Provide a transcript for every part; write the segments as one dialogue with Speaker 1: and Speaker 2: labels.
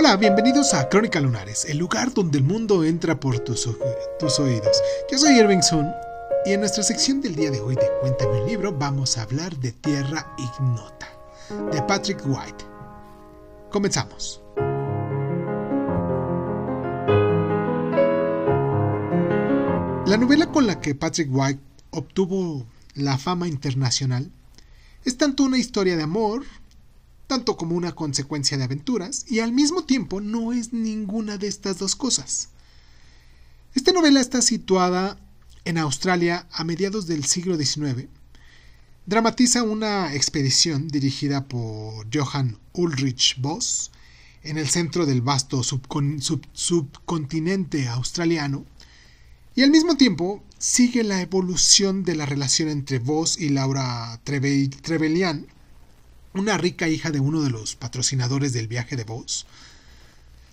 Speaker 1: Hola, bienvenidos a Crónica Lunares, el lugar donde el mundo entra por tus, tus oídos. Yo soy Irving Sun y en nuestra sección del día de hoy de Cuéntame un libro vamos a hablar de Tierra Ignota, de Patrick White. Comenzamos. La novela con la que Patrick White obtuvo la fama internacional es tanto una historia de amor, tanto como una consecuencia de aventuras, y al mismo tiempo no es ninguna de estas dos cosas. Esta novela está situada en Australia a mediados del siglo XIX. Dramatiza una expedición dirigida por Johann Ulrich Voss en el centro del vasto subcontinente australiano y al mismo tiempo sigue la evolución de la relación entre Voss y Laura Trevelyan, una rica hija de uno de los patrocinadores del viaje de Voss.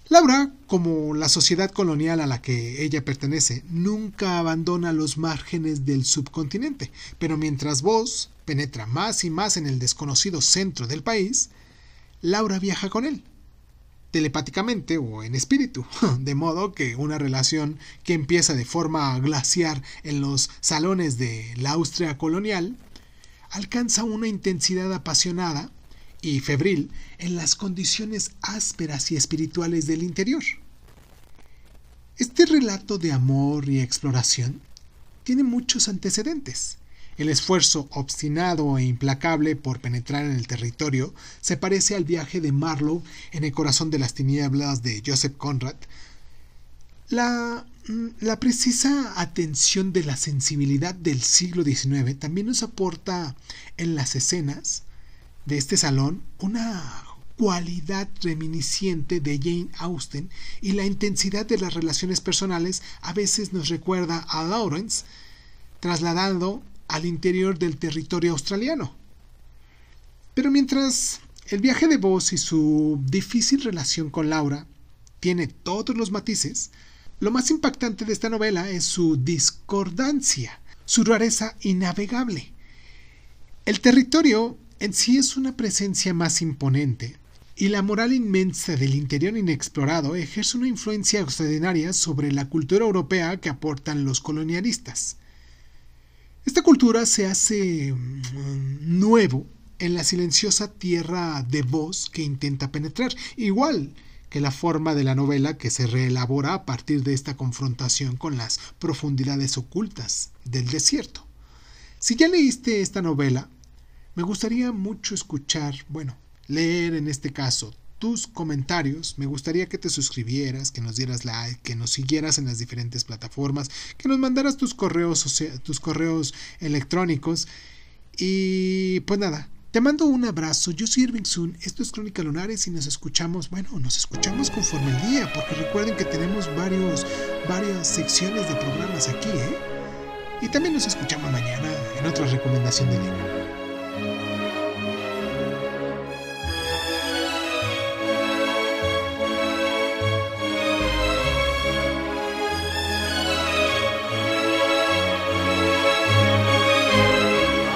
Speaker 1: Laura, como la sociedad colonial a la que ella pertenece, nunca abandona los márgenes del subcontinente, pero mientras Voss penetra más y más en el desconocido centro del país, Laura viaja con él telepáticamente o en espíritu, de modo que una relación que empieza de forma glaciar en los salones de la Austria colonial alcanza una intensidad apasionada y febril en las condiciones ásperas y espirituales del interior. Este relato de amor y exploración tiene muchos antecedentes. El esfuerzo obstinado e implacable por penetrar en el territorio se parece al viaje de Marlowe en el corazón de las tinieblas de Joseph Conrad. La, mm, la precisa atención de la sensibilidad del siglo XIX también nos aporta en las escenas de este salón una cualidad reminisciente de Jane Austen y la intensidad de las relaciones personales a veces nos recuerda a Lawrence trasladando al interior del territorio australiano. Pero mientras el viaje de Voss y su difícil relación con Laura tiene todos los matices, lo más impactante de esta novela es su discordancia, su rareza innavegable. El territorio en sí es una presencia más imponente, y la moral inmensa del interior inexplorado ejerce una influencia extraordinaria sobre la cultura europea que aportan los colonialistas. Esta cultura se hace mm, nuevo en la silenciosa tierra de voz que intenta penetrar, igual que la forma de la novela que se reelabora a partir de esta confrontación con las profundidades ocultas del desierto. Si ya leíste esta novela, me gustaría mucho escuchar, bueno, leer en este caso tus comentarios. Me gustaría que te suscribieras, que nos dieras like, que nos siguieras en las diferentes plataformas, que nos mandaras tus correos, tus correos electrónicos. Y pues nada, te mando un abrazo. Yo soy Irving Sun. Esto es Crónica Lunares y nos escuchamos, bueno, nos escuchamos conforme el día, porque recuerden que tenemos varios, varias secciones de programas aquí, ¿eh? Y también nos escuchamos mañana en otra recomendación de libro.